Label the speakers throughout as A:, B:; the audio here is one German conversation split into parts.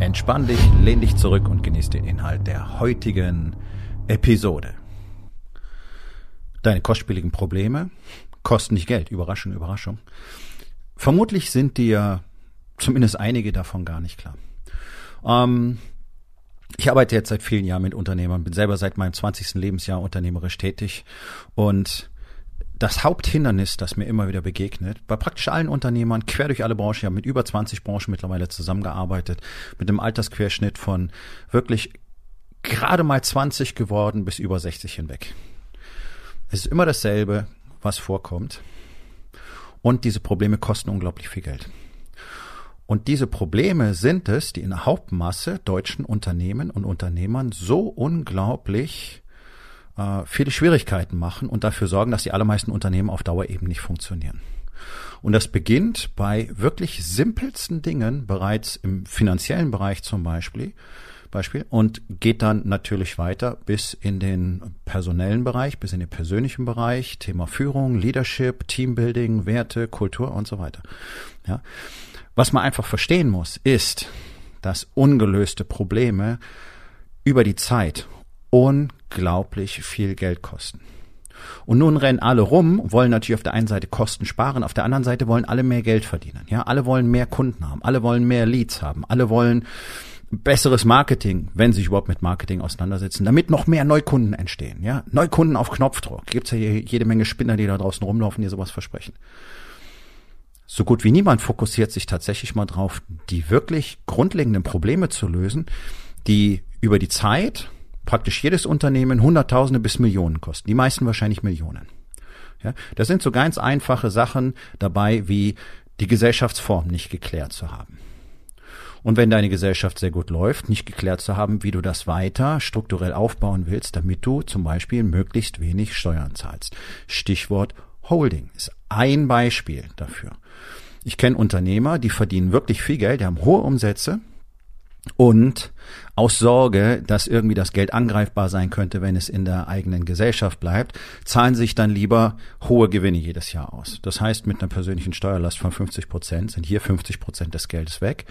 A: Entspann dich, lehn dich zurück und genieß den Inhalt der heutigen Episode. Deine kostspieligen Probleme kosten nicht Geld. Überraschung, Überraschung. Vermutlich sind dir zumindest einige davon gar nicht klar. Ähm, ich arbeite jetzt seit vielen Jahren mit Unternehmern, bin selber seit meinem 20. Lebensjahr unternehmerisch tätig und das Haupthindernis, das mir immer wieder begegnet, bei praktisch allen Unternehmern, quer durch alle Branchen, ich habe mit über 20 Branchen mittlerweile zusammengearbeitet, mit einem Altersquerschnitt von wirklich gerade mal 20 geworden bis über 60 hinweg. Es ist immer dasselbe, was vorkommt. Und diese Probleme kosten unglaublich viel Geld. Und diese Probleme sind es, die in der Hauptmasse deutschen Unternehmen und Unternehmern so unglaublich äh, viele Schwierigkeiten machen und dafür sorgen, dass die allermeisten Unternehmen auf Dauer eben nicht funktionieren. Und das beginnt bei wirklich simpelsten Dingen, bereits im finanziellen Bereich zum Beispiel, Beispiel, und geht dann natürlich weiter bis in den personellen Bereich, bis in den persönlichen Bereich, Thema Führung, Leadership, Teambuilding, Werte, Kultur und so weiter. Ja. Was man einfach verstehen muss, ist, dass ungelöste Probleme über die Zeit unglaublich viel Geld kosten. Und nun rennen alle rum, wollen natürlich auf der einen Seite Kosten sparen, auf der anderen Seite wollen alle mehr Geld verdienen. Ja, alle wollen mehr Kunden haben, alle wollen mehr Leads haben, alle wollen besseres Marketing, wenn sie sich überhaupt mit Marketing auseinandersetzen, damit noch mehr Neukunden entstehen. Ja, Neukunden auf Knopfdruck. Gibt's ja jede Menge Spinner, die da draußen rumlaufen, die sowas versprechen so gut wie niemand fokussiert sich tatsächlich mal drauf, die wirklich grundlegenden Probleme zu lösen, die über die Zeit praktisch jedes Unternehmen Hunderttausende bis Millionen kosten. Die meisten wahrscheinlich Millionen. Ja, das sind so ganz einfache Sachen dabei, wie die Gesellschaftsform nicht geklärt zu haben. Und wenn deine Gesellschaft sehr gut läuft, nicht geklärt zu haben, wie du das weiter strukturell aufbauen willst, damit du zum Beispiel möglichst wenig Steuern zahlst. Stichwort Holding ist ein Beispiel dafür. Ich kenne Unternehmer, die verdienen wirklich viel Geld, die haben hohe Umsätze und aus Sorge, dass irgendwie das Geld angreifbar sein könnte, wenn es in der eigenen Gesellschaft bleibt, zahlen sich dann lieber hohe Gewinne jedes Jahr aus. Das heißt, mit einer persönlichen Steuerlast von 50 Prozent sind hier 50 Prozent des Geldes weg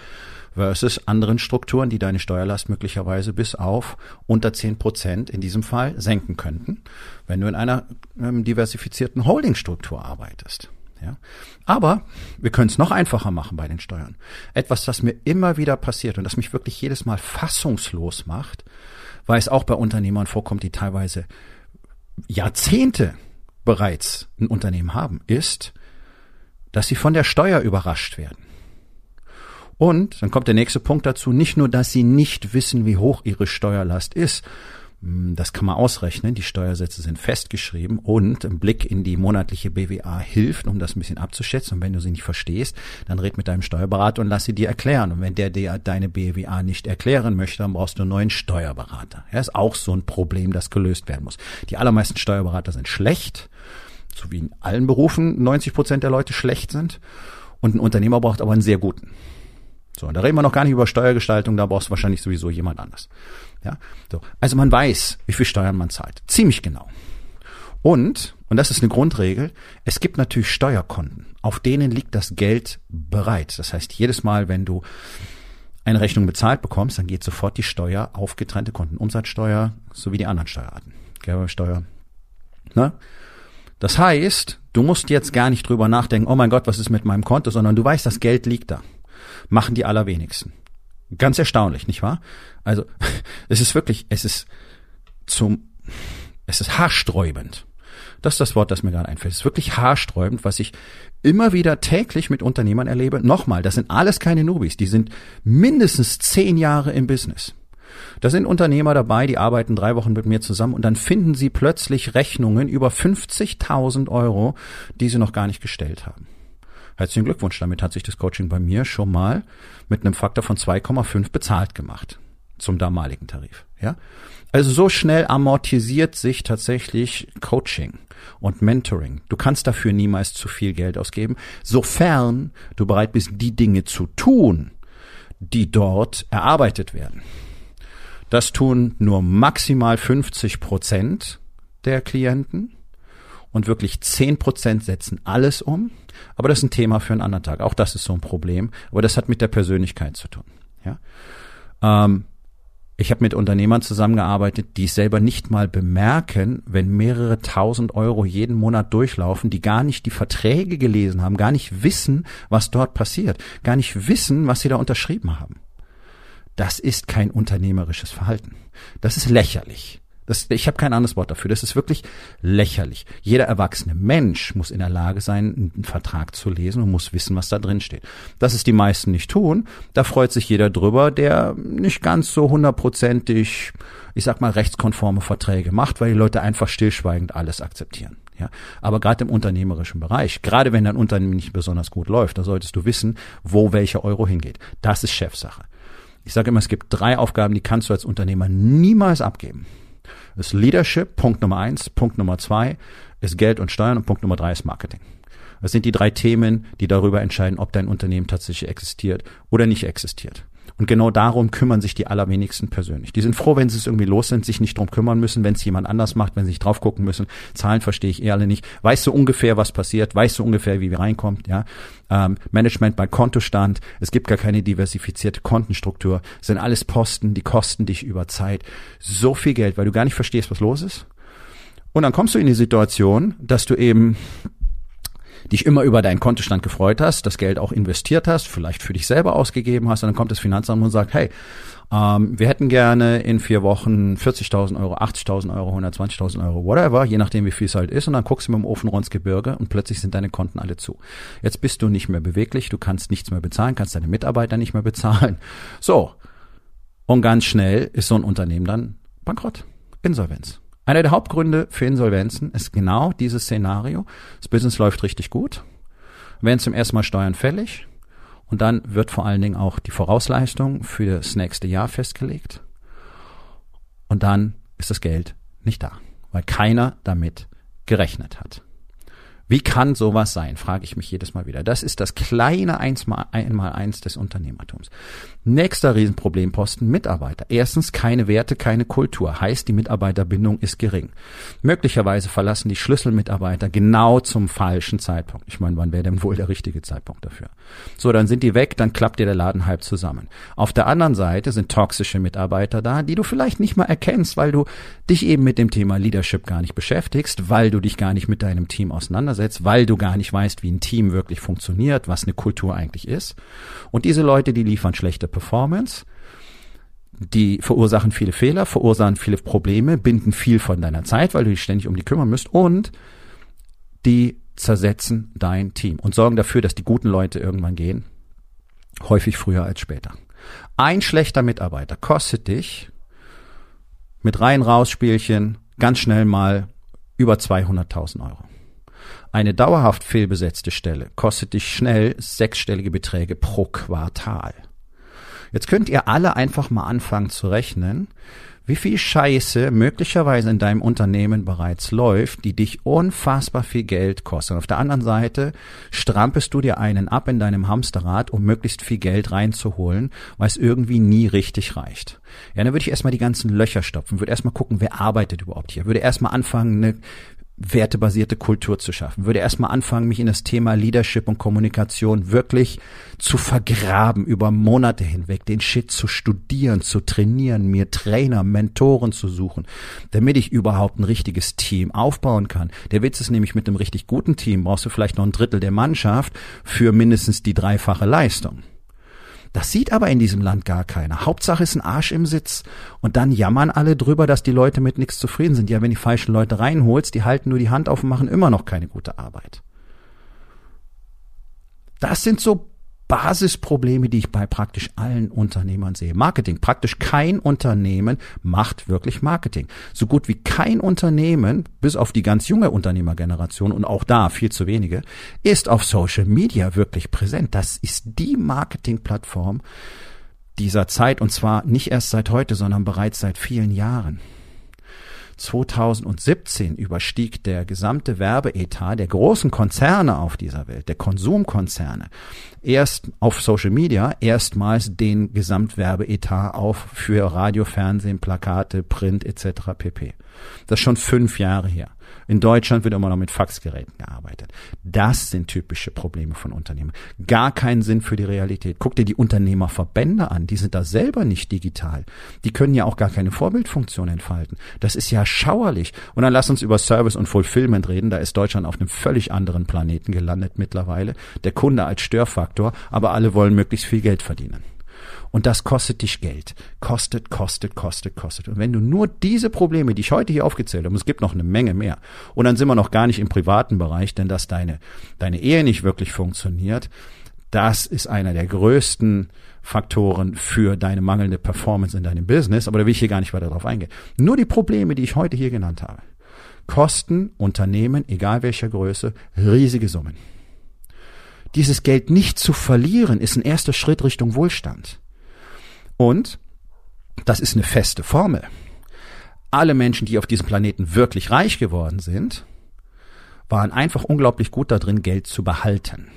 A: versus anderen Strukturen, die deine Steuerlast möglicherweise bis auf unter 10 Prozent in diesem Fall senken könnten, wenn du in einer ähm, diversifizierten Holdingstruktur arbeitest. Aber wir können es noch einfacher machen bei den Steuern. Etwas, das mir immer wieder passiert und das mich wirklich jedes Mal fassungslos macht, weil es auch bei Unternehmern vorkommt, die teilweise Jahrzehnte bereits ein Unternehmen haben, ist, dass sie von der Steuer überrascht werden. Und dann kommt der nächste Punkt dazu, nicht nur, dass sie nicht wissen, wie hoch ihre Steuerlast ist, das kann man ausrechnen. Die Steuersätze sind festgeschrieben und ein Blick in die monatliche BWA hilft, um das ein bisschen abzuschätzen. Und wenn du sie nicht verstehst, dann red mit deinem Steuerberater und lass sie dir erklären. Und wenn der dir deine BWA nicht erklären möchte, dann brauchst du einen neuen Steuerberater. Ja, ist auch so ein Problem, das gelöst werden muss. Die allermeisten Steuerberater sind schlecht, so wie in allen Berufen 90 Prozent der Leute schlecht sind. Und ein Unternehmer braucht aber einen sehr guten. So, da reden wir noch gar nicht über Steuergestaltung, da brauchst du wahrscheinlich sowieso jemand anders. Ja, so. Also man weiß, wie viel Steuern man zahlt. Ziemlich genau. Und, und das ist eine Grundregel, es gibt natürlich Steuerkonten, auf denen liegt das Geld bereit. Das heißt, jedes Mal, wenn du eine Rechnung bezahlt bekommst, dann geht sofort die Steuer auf getrennte Konten. Umsatzsteuer sowie die anderen Steuerarten. Gewerbesteuer. Ne? Das heißt, du musst jetzt gar nicht drüber nachdenken, oh mein Gott, was ist mit meinem Konto, sondern du weißt, das Geld liegt da. Machen die allerwenigsten. Ganz erstaunlich, nicht wahr? Also, es ist wirklich, es ist zum, es ist haarsträubend. Das ist das Wort, das mir gerade einfällt. Es ist wirklich haarsträubend, was ich immer wieder täglich mit Unternehmern erlebe. Nochmal, das sind alles keine Nubis. Die sind mindestens zehn Jahre im Business. Da sind Unternehmer dabei, die arbeiten drei Wochen mit mir zusammen und dann finden sie plötzlich Rechnungen über 50.000 Euro, die sie noch gar nicht gestellt haben. Herzlichen Glückwunsch, damit hat sich das Coaching bei mir schon mal mit einem Faktor von 2,5 bezahlt gemacht zum damaligen Tarif. Ja, also so schnell amortisiert sich tatsächlich Coaching und Mentoring. Du kannst dafür niemals zu viel Geld ausgeben, sofern du bereit bist, die Dinge zu tun, die dort erarbeitet werden. Das tun nur maximal 50 Prozent der Klienten und wirklich 10 Prozent setzen alles um. Aber das ist ein Thema für einen anderen Tag. Auch das ist so ein Problem. Aber das hat mit der Persönlichkeit zu tun. Ja. Ähm, ich habe mit Unternehmern zusammengearbeitet, die es selber nicht mal bemerken, wenn mehrere tausend Euro jeden Monat durchlaufen, die gar nicht die Verträge gelesen haben, gar nicht wissen, was dort passiert, gar nicht wissen, was sie da unterschrieben haben. Das ist kein unternehmerisches Verhalten. Das ist lächerlich. Das, ich habe kein anderes Wort dafür. Das ist wirklich lächerlich. Jeder erwachsene Mensch muss in der Lage sein, einen Vertrag zu lesen und muss wissen, was da drin steht. Dass es die meisten nicht tun, da freut sich jeder drüber, der nicht ganz so hundertprozentig, ich sag mal, rechtskonforme Verträge macht, weil die Leute einfach stillschweigend alles akzeptieren. Ja, aber gerade im unternehmerischen Bereich, gerade wenn dein Unternehmen nicht besonders gut läuft, da solltest du wissen, wo welcher Euro hingeht. Das ist Chefsache. Ich sage immer, es gibt drei Aufgaben, die kannst du als Unternehmer niemals abgeben. Ist Leadership, Punkt Nummer eins. Punkt Nummer zwei ist Geld und Steuern und Punkt Nummer drei ist Marketing. Das sind die drei Themen, die darüber entscheiden, ob dein Unternehmen tatsächlich existiert oder nicht existiert. Und genau darum kümmern sich die allerwenigsten persönlich. Die sind froh, wenn sie es irgendwie los sind, sich nicht drum kümmern müssen, wenn es jemand anders macht, wenn sie nicht drauf gucken müssen. Zahlen verstehe ich eh alle nicht. Weißt du ungefähr, was passiert? Weißt du ungefähr, wie wir reinkommt? Ja. Ähm, Management bei Kontostand. Es gibt gar keine diversifizierte Kontenstruktur. Es sind alles Posten, die kosten dich über Zeit so viel Geld, weil du gar nicht verstehst, was los ist. Und dann kommst du in die Situation, dass du eben dich immer über deinen Kontostand gefreut hast, das Geld auch investiert hast, vielleicht für dich selber ausgegeben hast, und dann kommt das Finanzamt und sagt, hey, ähm, wir hätten gerne in vier Wochen 40.000 Euro, 80.000 Euro, 120.000 Euro, whatever, je nachdem, wie viel es halt ist, und dann guckst du mit dem Ofen ins Gebirge und plötzlich sind deine Konten alle zu. Jetzt bist du nicht mehr beweglich, du kannst nichts mehr bezahlen, kannst deine Mitarbeiter nicht mehr bezahlen. So. Und ganz schnell ist so ein Unternehmen dann bankrott. Insolvenz. Einer der Hauptgründe für Insolvenzen ist genau dieses Szenario. Das Business läuft richtig gut, werden zum ersten Mal Steuern fällig und dann wird vor allen Dingen auch die Vorausleistung für das nächste Jahr festgelegt und dann ist das Geld nicht da, weil keiner damit gerechnet hat. Wie kann sowas sein, frage ich mich jedes Mal wieder. Das ist das kleine Einmaleins des Unternehmertums. Nächster Riesenproblemposten, Mitarbeiter. Erstens keine Werte, keine Kultur. Heißt, die Mitarbeiterbindung ist gering. Möglicherweise verlassen die Schlüsselmitarbeiter genau zum falschen Zeitpunkt. Ich meine, wann wäre denn wohl der richtige Zeitpunkt dafür? So, dann sind die weg, dann klappt dir der Laden halb zusammen. Auf der anderen Seite sind toxische Mitarbeiter da, die du vielleicht nicht mal erkennst, weil du dich eben mit dem Thema Leadership gar nicht beschäftigst, weil du dich gar nicht mit deinem Team auseinandersetzt auseinandersetzt, weil du gar nicht weißt, wie ein Team wirklich funktioniert, was eine Kultur eigentlich ist. Und diese Leute, die liefern schlechte Performance, die verursachen viele Fehler, verursachen viele Probleme, binden viel von deiner Zeit, weil du dich ständig um die kümmern musst und die zersetzen dein Team und sorgen dafür, dass die guten Leute irgendwann gehen. Häufig früher als später. Ein schlechter Mitarbeiter kostet dich mit rein-raus-Spielchen ganz schnell mal über 200.000 Euro. Eine dauerhaft fehlbesetzte Stelle kostet dich schnell sechsstellige Beträge pro Quartal. Jetzt könnt ihr alle einfach mal anfangen zu rechnen, wie viel Scheiße möglicherweise in deinem Unternehmen bereits läuft, die dich unfassbar viel Geld kostet. Und auf der anderen Seite strampest du dir einen ab in deinem Hamsterrad, um möglichst viel Geld reinzuholen, weil es irgendwie nie richtig reicht. Ja, dann würde ich erstmal die ganzen Löcher stopfen, würde erstmal gucken, wer arbeitet überhaupt hier, würde erstmal anfangen, eine wertebasierte Kultur zu schaffen. Würde erstmal anfangen, mich in das Thema Leadership und Kommunikation wirklich zu vergraben, über Monate hinweg, den Shit zu studieren, zu trainieren, mir Trainer, Mentoren zu suchen, damit ich überhaupt ein richtiges Team aufbauen kann. Der Witz ist nämlich, mit einem richtig guten Team brauchst du vielleicht noch ein Drittel der Mannschaft für mindestens die dreifache Leistung. Das sieht aber in diesem Land gar keiner. Hauptsache ist ein Arsch im Sitz. Und dann jammern alle drüber, dass die Leute mit nichts zufrieden sind. Ja, wenn die falschen Leute reinholst, die halten nur die Hand auf und machen immer noch keine gute Arbeit. Das sind so Basisprobleme, die ich bei praktisch allen Unternehmern sehe. Marketing. Praktisch kein Unternehmen macht wirklich Marketing. So gut wie kein Unternehmen, bis auf die ganz junge Unternehmergeneration und auch da viel zu wenige, ist auf Social Media wirklich präsent. Das ist die Marketingplattform dieser Zeit und zwar nicht erst seit heute, sondern bereits seit vielen Jahren. 2017 überstieg der gesamte Werbeetat der großen Konzerne auf dieser Welt, der Konsumkonzerne, erst auf Social Media erstmals den Gesamtwerbeetat auf für Radio, Fernsehen, Plakate, Print etc. pp. Das ist schon fünf Jahre her. In Deutschland wird immer noch mit Faxgeräten gearbeitet. Das sind typische Probleme von Unternehmen. Gar keinen Sinn für die Realität. Guck dir die Unternehmerverbände an. Die sind da selber nicht digital. Die können ja auch gar keine Vorbildfunktion entfalten. Das ist ja schauerlich. Und dann lass uns über Service und Fulfillment reden. Da ist Deutschland auf einem völlig anderen Planeten gelandet mittlerweile. Der Kunde als Störfaktor, aber alle wollen möglichst viel Geld verdienen. Und das kostet dich Geld. Kostet, kostet, kostet, kostet. Und wenn du nur diese Probleme, die ich heute hier aufgezählt habe, es gibt noch eine Menge mehr, und dann sind wir noch gar nicht im privaten Bereich, denn dass deine, deine Ehe nicht wirklich funktioniert, das ist einer der größten Faktoren für deine mangelnde Performance in deinem Business, aber da will ich hier gar nicht weiter drauf eingehen. Nur die Probleme, die ich heute hier genannt habe, kosten Unternehmen, egal welcher Größe, riesige Summen. Dieses Geld nicht zu verlieren, ist ein erster Schritt Richtung Wohlstand. Und das ist eine feste Formel. Alle Menschen, die auf diesem Planeten wirklich reich geworden sind, waren einfach unglaublich gut darin, Geld zu behalten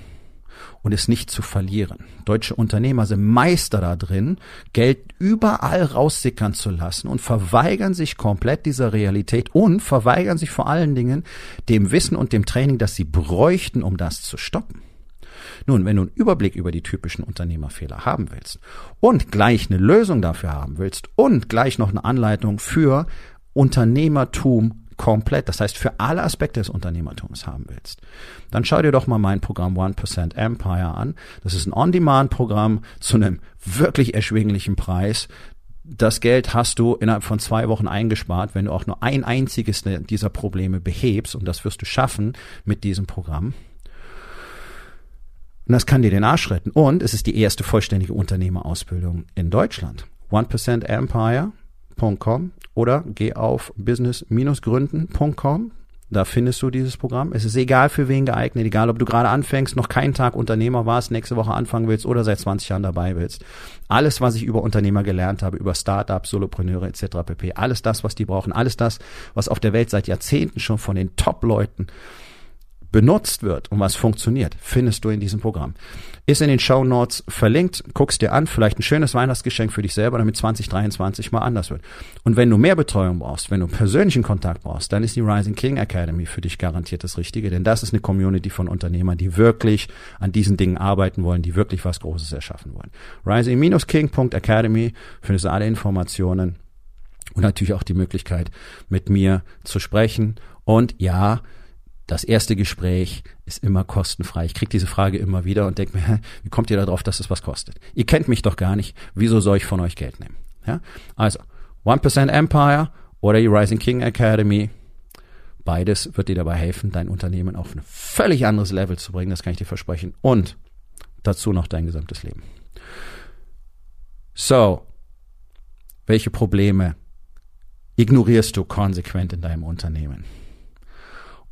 A: und es nicht zu verlieren. Deutsche Unternehmer sind Meister darin, Geld überall raussickern zu lassen und verweigern sich komplett dieser Realität und verweigern sich vor allen Dingen dem Wissen und dem Training, das sie bräuchten, um das zu stoppen. Nun, wenn du einen Überblick über die typischen Unternehmerfehler haben willst und gleich eine Lösung dafür haben willst und gleich noch eine Anleitung für Unternehmertum komplett, das heißt für alle Aspekte des Unternehmertums haben willst, dann schau dir doch mal mein Programm 1% Empire an. Das ist ein On-Demand-Programm zu einem wirklich erschwinglichen Preis. Das Geld hast du innerhalb von zwei Wochen eingespart, wenn du auch nur ein einziges dieser Probleme behebst und das wirst du schaffen mit diesem Programm. Und das kann dir den Arsch retten. Und es ist die erste vollständige Unternehmerausbildung in Deutschland. 1%empire.com oder geh auf business-gründen.com. Da findest du dieses Programm. Es ist egal für wen geeignet, egal ob du gerade anfängst, noch keinen Tag Unternehmer warst, nächste Woche anfangen willst oder seit 20 Jahren dabei willst. Alles, was ich über Unternehmer gelernt habe, über Startups, Solopreneure etc. pp. Alles das, was die brauchen, alles das, was auf der Welt seit Jahrzehnten schon von den Top-Leuten benutzt wird und was funktioniert, findest du in diesem Programm. Ist in den Show Notes verlinkt, guckst dir an, vielleicht ein schönes Weihnachtsgeschenk für dich selber, damit 2023 mal anders wird. Und wenn du mehr Betreuung brauchst, wenn du persönlichen Kontakt brauchst, dann ist die Rising King Academy für dich garantiert das Richtige, denn das ist eine Community von Unternehmern, die wirklich an diesen Dingen arbeiten wollen, die wirklich was Großes erschaffen wollen. Rising-king.academy findest du alle Informationen und natürlich auch die Möglichkeit, mit mir zu sprechen. Und ja, das erste Gespräch ist immer kostenfrei. Ich kriege diese Frage immer wieder und denke mir, wie kommt ihr darauf, dass es was kostet? Ihr kennt mich doch gar nicht. Wieso soll ich von euch Geld nehmen? Ja? Also, 1% Empire oder die Rising King Academy. Beides wird dir dabei helfen, dein Unternehmen auf ein völlig anderes Level zu bringen. Das kann ich dir versprechen. Und dazu noch dein gesamtes Leben. So, welche Probleme ignorierst du konsequent in deinem Unternehmen?